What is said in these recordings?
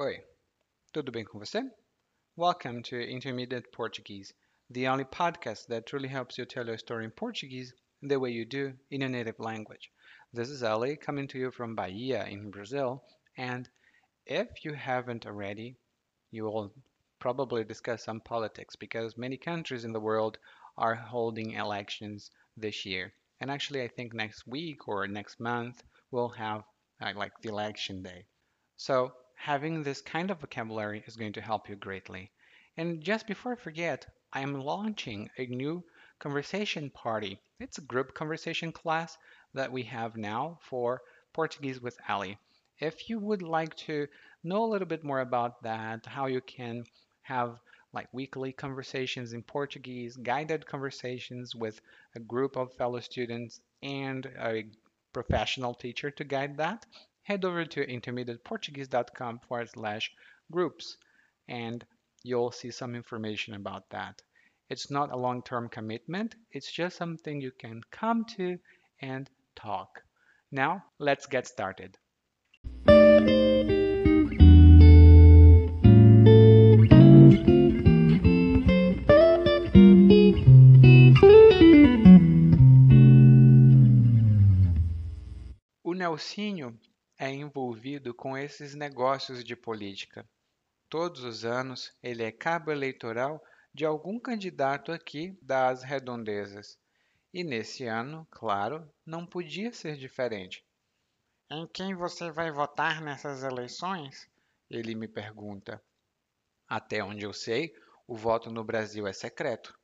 Oi, tudo bem com você? Welcome to Intermediate Portuguese, the only podcast that truly helps you tell your story in Portuguese the way you do in your native language. This is Ali coming to you from Bahia in Brazil, and if you haven't already, you will probably discuss some politics because many countries in the world are holding elections this year. And actually, I think next week or next month we'll have uh, like the election day. So having this kind of vocabulary is going to help you greatly. And just before I forget, I am launching a new conversation party. It's a group conversation class that we have now for Portuguese with Ali. If you would like to know a little bit more about that, how you can have like weekly conversations in Portuguese, guided conversations with a group of fellow students and a professional teacher to guide that, head over to intermediateportuguese.com forward slash groups and you'll see some information about that. It's not a long term commitment, it's just something you can come to and talk. Now, let's get started. O Nelsinho é envolvido com esses negócios de política. Todos os anos ele é cabo eleitoral de algum candidato aqui das redondezas. E nesse ano, claro, não podia ser diferente. Em quem você vai votar nessas eleições? Ele me pergunta. Até onde eu sei, o voto no Brasil é secreto.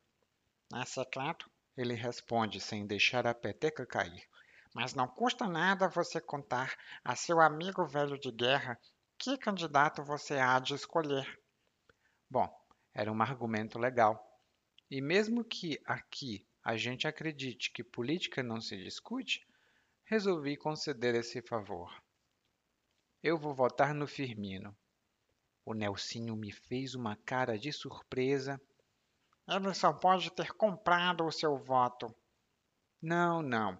É secreto? Ele responde sem deixar a peteca cair. Mas não custa nada você contar a seu amigo velho de guerra que candidato você há de escolher. Bom, era um argumento legal. E mesmo que aqui a gente acredite que política não se discute, resolvi conceder esse favor. Eu vou votar no Firmino. O Nelsinho me fez uma cara de surpresa. Ele só pode ter comprado o seu voto. Não, não.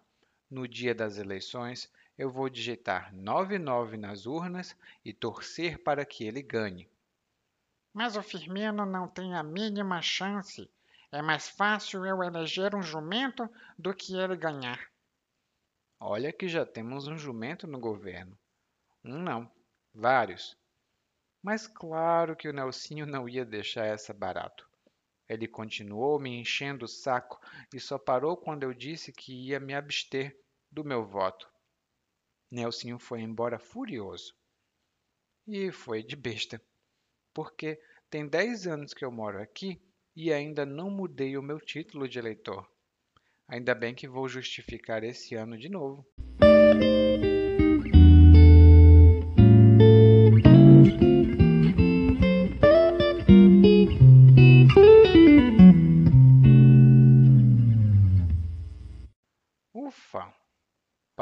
No dia das eleições, eu vou digitar 99 nas urnas e torcer para que ele ganhe. Mas o Firmino não tem a mínima chance. É mais fácil eu eleger um jumento do que ele ganhar. Olha que já temos um jumento no governo. Um não, vários. Mas claro que o Nelsinho não ia deixar essa barato. Ele continuou me enchendo o saco e só parou quando eu disse que ia me abster do meu voto. Nelsinho foi embora furioso. E foi de besta, porque tem 10 anos que eu moro aqui e ainda não mudei o meu título de eleitor. Ainda bem que vou justificar esse ano de novo.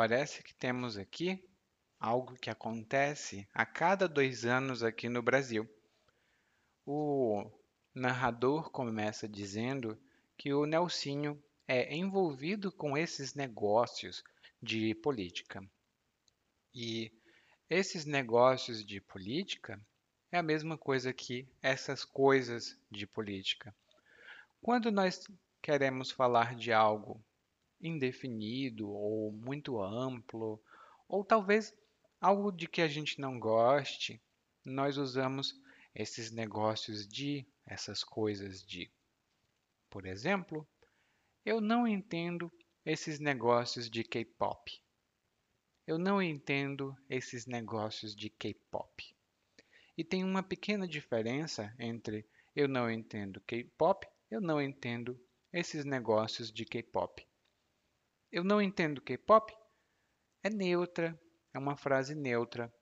Parece que temos aqui algo que acontece a cada dois anos aqui no Brasil. O narrador começa dizendo que o Nelsinho é envolvido com esses negócios de política. E esses negócios de política é a mesma coisa que essas coisas de política. Quando nós queremos falar de algo indefinido ou muito amplo, ou talvez algo de que a gente não goste, nós usamos esses negócios de, essas coisas de. Por exemplo, eu não entendo esses negócios de K-pop. Eu não entendo esses negócios de K-pop. E tem uma pequena diferença entre eu não entendo K-pop, eu não entendo esses negócios de K-pop. Eu não entendo K-pop é neutra, é uma frase neutra,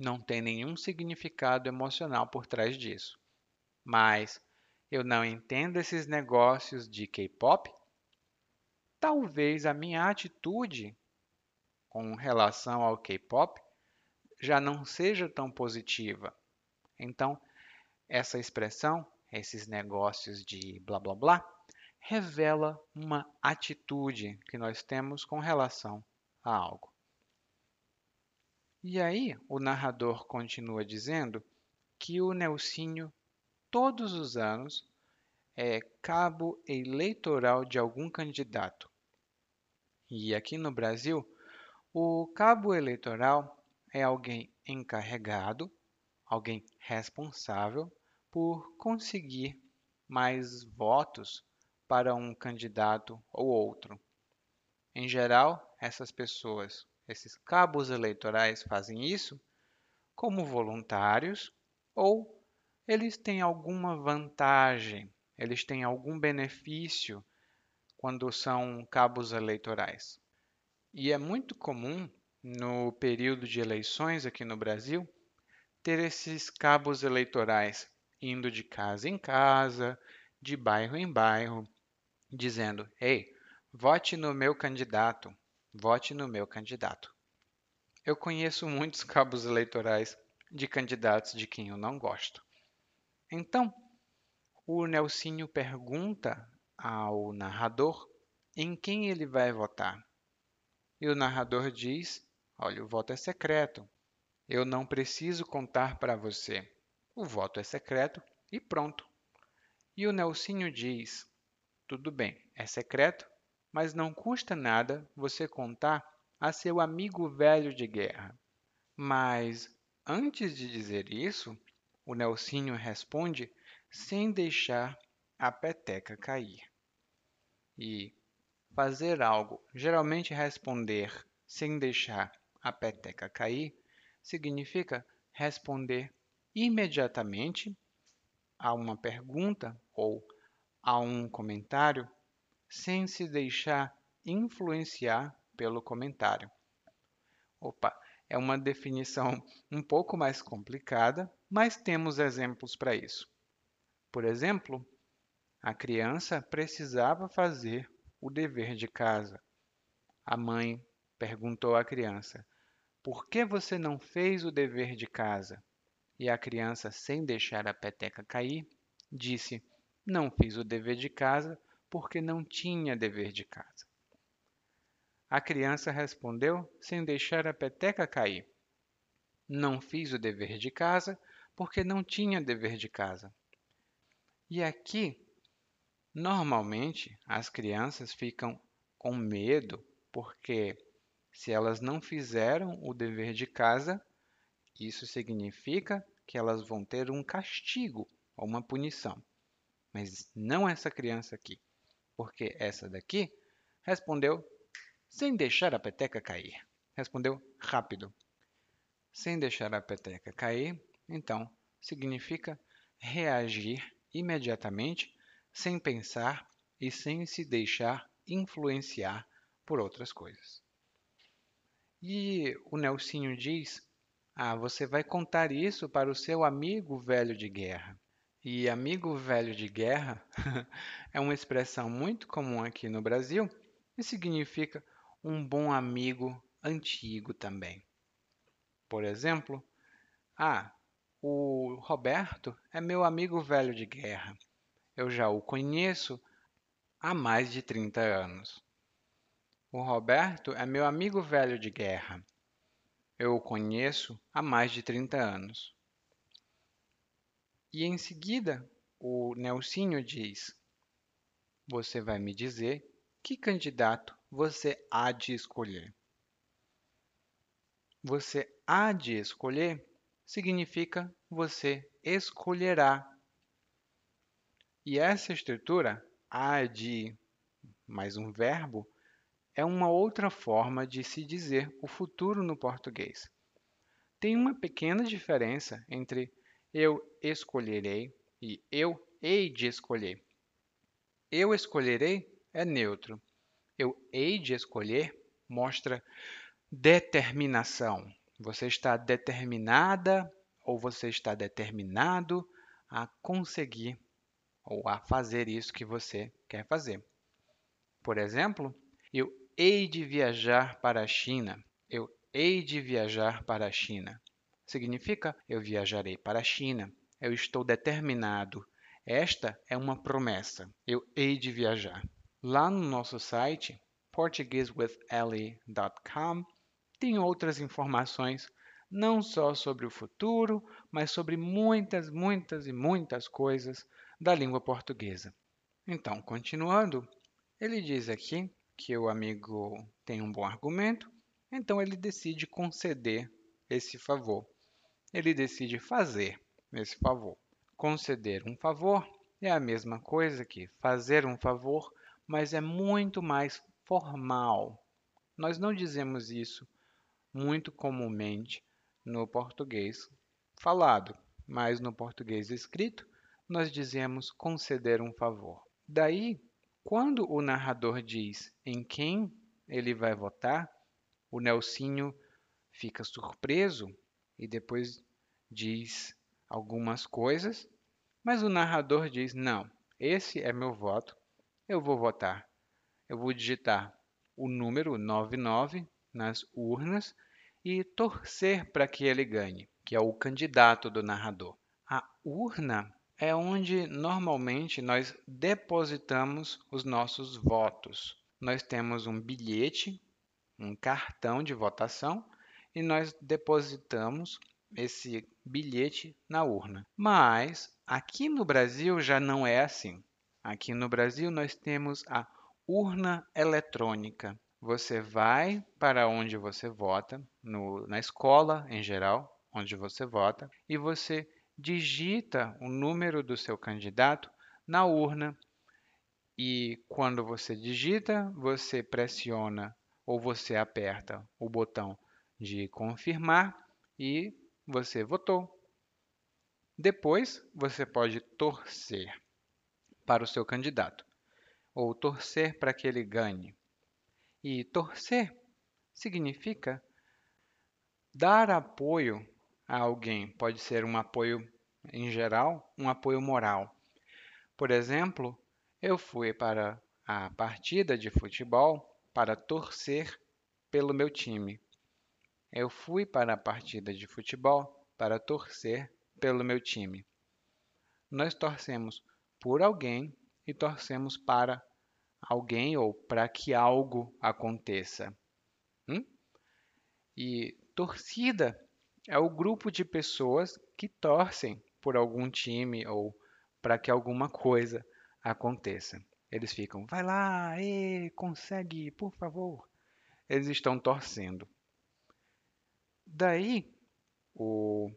não tem nenhum significado emocional por trás disso. Mas eu não entendo esses negócios de K-pop. Talvez a minha atitude com relação ao K-pop já não seja tão positiva. Então, essa expressão, esses negócios de blá blá blá, revela uma atitude que nós temos com relação a algo. E aí, o narrador continua dizendo que o Nelsinho, todos os anos, é cabo eleitoral de algum candidato. E aqui no Brasil, o cabo eleitoral é alguém encarregado, alguém responsável por conseguir mais votos para um candidato ou outro. Em geral, essas pessoas, esses cabos eleitorais fazem isso como voluntários ou eles têm alguma vantagem, eles têm algum benefício quando são cabos eleitorais. E é muito comum no período de eleições aqui no Brasil ter esses cabos eleitorais indo de casa em casa, de bairro em bairro, dizendo: "Ei, vote no meu candidato, vote no meu candidato". Eu conheço muitos cabos eleitorais de candidatos de quem eu não gosto. Então, o Nelsinho pergunta ao narrador em quem ele vai votar. E o narrador diz: Olha, o voto é secreto. Eu não preciso contar para você. O voto é secreto e pronto. E o Nelsinho diz: Tudo bem, é secreto, mas não custa nada você contar a seu amigo velho de guerra. Mas antes de dizer isso, o Nelsinho responde sem deixar a peteca cair. E fazer algo, geralmente responder sem deixar a peteca cair, significa responder imediatamente a uma pergunta ou a um comentário sem se deixar influenciar pelo comentário. Opa, é uma definição um pouco mais complicada, mas temos exemplos para isso. Por exemplo, a criança precisava fazer o dever de casa. A mãe perguntou à criança: por que você não fez o dever de casa? E a criança, sem deixar a peteca cair, disse: Não fiz o dever de casa porque não tinha dever de casa. A criança respondeu, sem deixar a peteca cair: Não fiz o dever de casa porque não tinha dever de casa. E aqui, normalmente, as crianças ficam com medo porque se elas não fizeram o dever de casa, isso significa que elas vão ter um castigo ou uma punição. Mas não essa criança aqui, porque essa daqui respondeu sem deixar a peteca cair. Respondeu rápido. Sem deixar a peteca cair, então, significa reagir imediatamente, sem pensar e sem se deixar influenciar por outras coisas. E o Nelsinho diz: Ah, você vai contar isso para o seu amigo velho de guerra. E amigo velho de guerra é uma expressão muito comum aqui no Brasil e significa um bom amigo antigo também. Por exemplo, ah, o Roberto é meu amigo velho de guerra. Eu já o conheço há mais de 30 anos. O Roberto é meu amigo velho de guerra. Eu o conheço há mais de 30 anos. E em seguida, o Nelsinho diz: Você vai me dizer que candidato você há de escolher. Você há de escolher significa você escolherá. E essa estrutura, há de mais um verbo, é uma outra forma de se dizer o futuro no português. Tem uma pequena diferença entre eu escolherei e eu hei de escolher. Eu escolherei é neutro. Eu hei de escolher mostra determinação. Você está determinada ou você está determinado a conseguir ou a fazer isso que você quer fazer. Por exemplo, eu hei de viajar para a China. Eu hei de viajar para a China. Significa eu viajarei para a China. Eu estou determinado. Esta é uma promessa. Eu hei de viajar. Lá no nosso site, portuguesewithelly.com, tem outras informações não só sobre o futuro, mas sobre muitas, muitas e muitas coisas da língua portuguesa. Então, continuando, ele diz aqui que o amigo tem um bom argumento, então ele decide conceder esse favor. Ele decide fazer esse favor. Conceder um favor é a mesma coisa que fazer um favor, mas é muito mais formal. Nós não dizemos isso muito comumente no português falado, mas no português escrito nós dizemos conceder um favor. Daí, quando o narrador diz em quem ele vai votar, o Nelsinho fica surpreso e depois diz algumas coisas, mas o narrador diz: Não, esse é meu voto, eu vou votar. Eu vou digitar o número 99 nas urnas e torcer para que ele ganhe, que é o candidato do narrador. A urna é onde normalmente nós depositamos os nossos votos. Nós temos um bilhete, um cartão de votação e nós depositamos esse bilhete na urna. Mas aqui no Brasil já não é assim. Aqui no Brasil nós temos a urna eletrônica. Você vai para onde você vota, no, na escola em geral, onde você vota, e você digita o número do seu candidato na urna. E quando você digita, você pressiona ou você aperta o botão de confirmar e você votou. Depois, você pode torcer para o seu candidato ou torcer para que ele ganhe. E torcer significa dar apoio a alguém. Pode ser um apoio em geral, um apoio moral. Por exemplo, eu fui para a partida de futebol para torcer pelo meu time. Eu fui para a partida de futebol para torcer pelo meu time. Nós torcemos por alguém e torcemos para alguém ou para que algo aconteça. Hum? E torcida é o grupo de pessoas que torcem por algum time ou para que alguma coisa aconteça. Eles ficam, vai lá, ê, consegue, por favor. Eles estão torcendo. Daí, o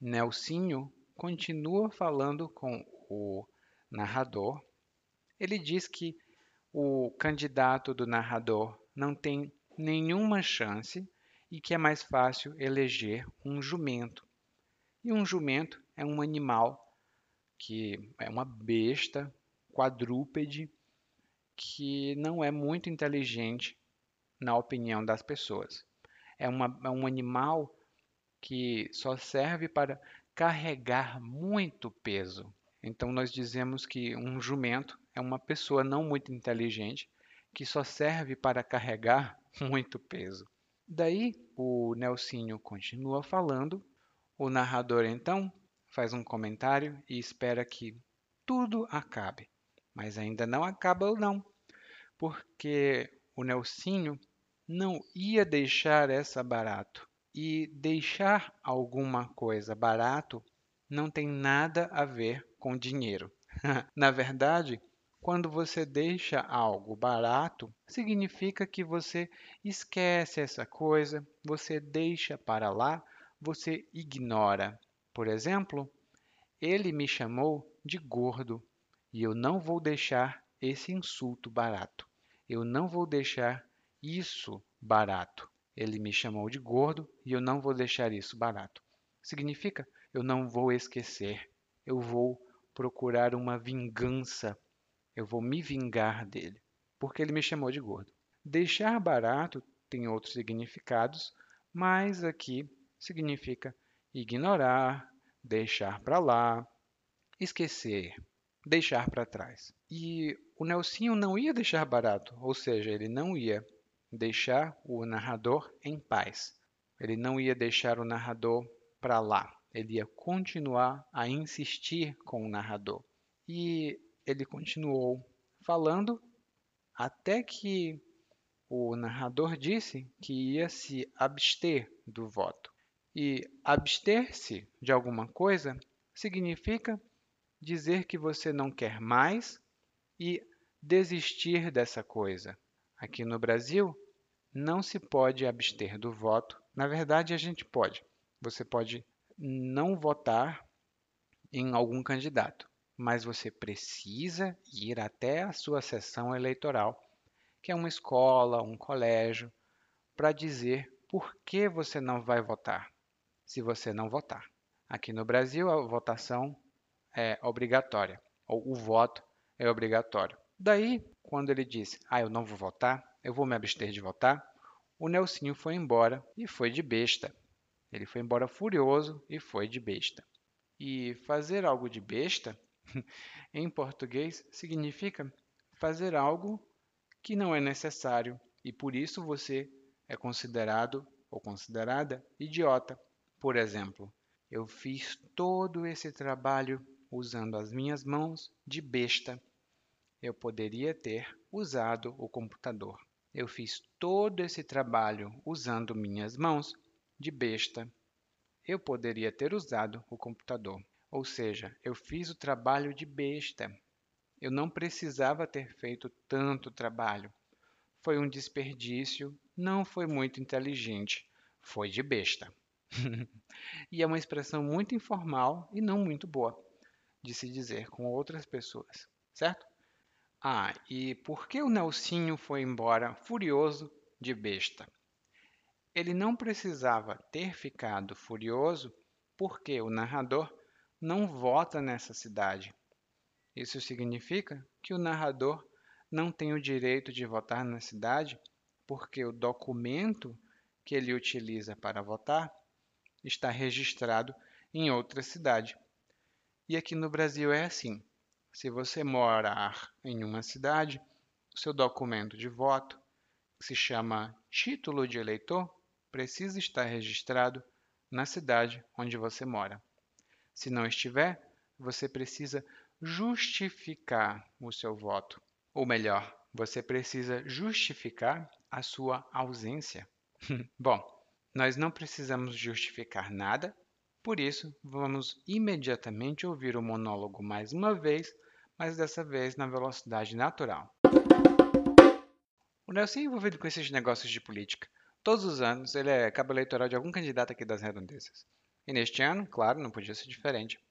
Nelsinho continua falando com o narrador. Ele diz que o candidato do narrador não tem nenhuma chance e que é mais fácil eleger um jumento. E um jumento é um animal que é uma besta quadrúpede que não é muito inteligente na opinião das pessoas é, uma, é um animal que só serve para carregar muito peso. Então, nós dizemos que um jumento é uma pessoa não muito inteligente que só serve para carregar muito peso. Daí, o Nelsinho continua falando. O narrador, então, faz um comentário e espera que tudo acabe. Mas ainda não acaba, não, porque o Nelsinho não ia deixar essa barato. E deixar alguma coisa barato não tem nada a ver com dinheiro. Na verdade, quando você deixa algo barato, significa que você esquece essa coisa, você deixa para lá, você ignora. Por exemplo, ele me chamou de gordo e eu não vou deixar esse insulto barato. Eu não vou deixar isso barato. Ele me chamou de gordo e eu não vou deixar isso barato. Significa eu não vou esquecer. Eu vou procurar uma vingança. Eu vou me vingar dele, porque ele me chamou de gordo. Deixar barato tem outros significados, mas aqui significa ignorar, deixar para lá, esquecer, deixar para trás. E o Nelsinho não ia deixar barato, ou seja, ele não ia deixar o narrador em paz. Ele não ia deixar o narrador para lá. Ele ia continuar a insistir com o narrador. E ele continuou falando até que o narrador disse que ia se abster do voto. E abster-se de alguma coisa significa dizer que você não quer mais e desistir dessa coisa. Aqui no Brasil, não se pode abster do voto. Na verdade, a gente pode. Você pode não votar em algum candidato, mas você precisa ir até a sua sessão eleitoral, que é uma escola, um colégio, para dizer por que você não vai votar, se você não votar. Aqui no Brasil, a votação é obrigatória, ou o voto é obrigatório. Daí, quando ele disse, ah, eu não vou votar, eu vou me abster de votar, o Nelsinho foi embora e foi de besta. Ele foi embora furioso e foi de besta. E fazer algo de besta, em português, significa fazer algo que não é necessário e por isso você é considerado ou considerada idiota. Por exemplo, eu fiz todo esse trabalho usando as minhas mãos de besta. Eu poderia ter usado o computador. Eu fiz todo esse trabalho usando minhas mãos de besta. Eu poderia ter usado o computador. Ou seja, eu fiz o trabalho de besta. Eu não precisava ter feito tanto trabalho. Foi um desperdício, não foi muito inteligente, foi de besta. e é uma expressão muito informal e não muito boa de se dizer com outras pessoas, certo? Ah, e por que o Nelsinho foi embora furioso de besta? Ele não precisava ter ficado furioso porque o narrador não vota nessa cidade. Isso significa que o narrador não tem o direito de votar na cidade porque o documento que ele utiliza para votar está registrado em outra cidade. E aqui no Brasil é assim. Se você morar em uma cidade, seu documento de voto, que se chama título de eleitor, precisa estar registrado na cidade onde você mora. Se não estiver, você precisa justificar o seu voto. Ou melhor, você precisa justificar a sua ausência. Bom, nós não precisamos justificar nada, por isso vamos imediatamente ouvir o monólogo mais uma vez mas dessa vez na velocidade natural. O Nelson é envolvido com esses negócios de política. Todos os anos ele é cabo eleitoral de algum candidato aqui das redondezas. E neste ano, claro, não podia ser diferente.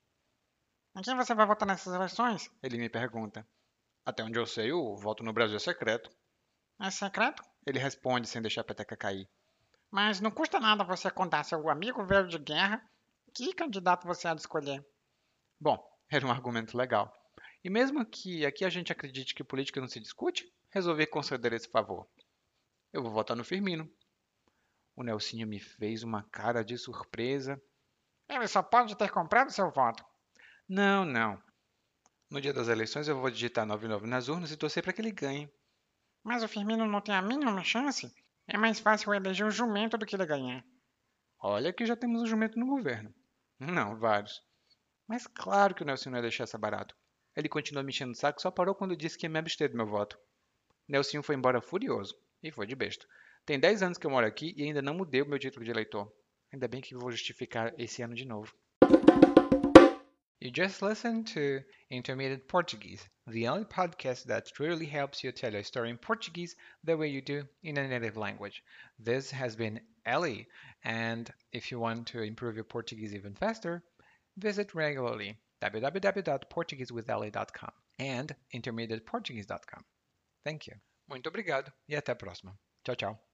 Em quem você vai votar nessas eleições? Ele me pergunta. Até onde eu sei, o voto no Brasil é secreto. É secreto? Ele responde sem deixar a peteca cair. Mas não custa nada você contar seu amigo velho de guerra que candidato você há de escolher. Bom, era um argumento legal. E mesmo que aqui a gente acredite que política não se discute, resolvi conceder esse favor. Eu vou votar no Firmino. O Nelsinho me fez uma cara de surpresa. Ele só pode ter comprado seu voto. Não, não. No dia das eleições eu vou digitar 99 nas urnas e torcer para que ele ganhe. Mas o Firmino não tem a mínima chance. É mais fácil eleger um jumento do que ele ganhar. Olha que já temos um jumento no governo. Não, vários. Mas claro que o Nelson não ia deixar essa barato. Ele continuou me enchendo o saco, só parou quando disse que ia me abster do meu voto. Nelsinho foi embora furioso. E foi de besta. Tem 10 anos que eu moro aqui e ainda não mudei o meu título de eleitor. Ainda bem que vou justificar esse ano de novo. You just listened to Intermediate Portuguese, the only podcast that really helps you tell a story in Portuguese the way you do in a native language. This has been Ellie, and if you want to improve your Portuguese even faster, visit regularly www.portuguesewithelly.com and intermediateportuguese.com. Thank you. Muito obrigado e até a próxima. Tchau, tchau.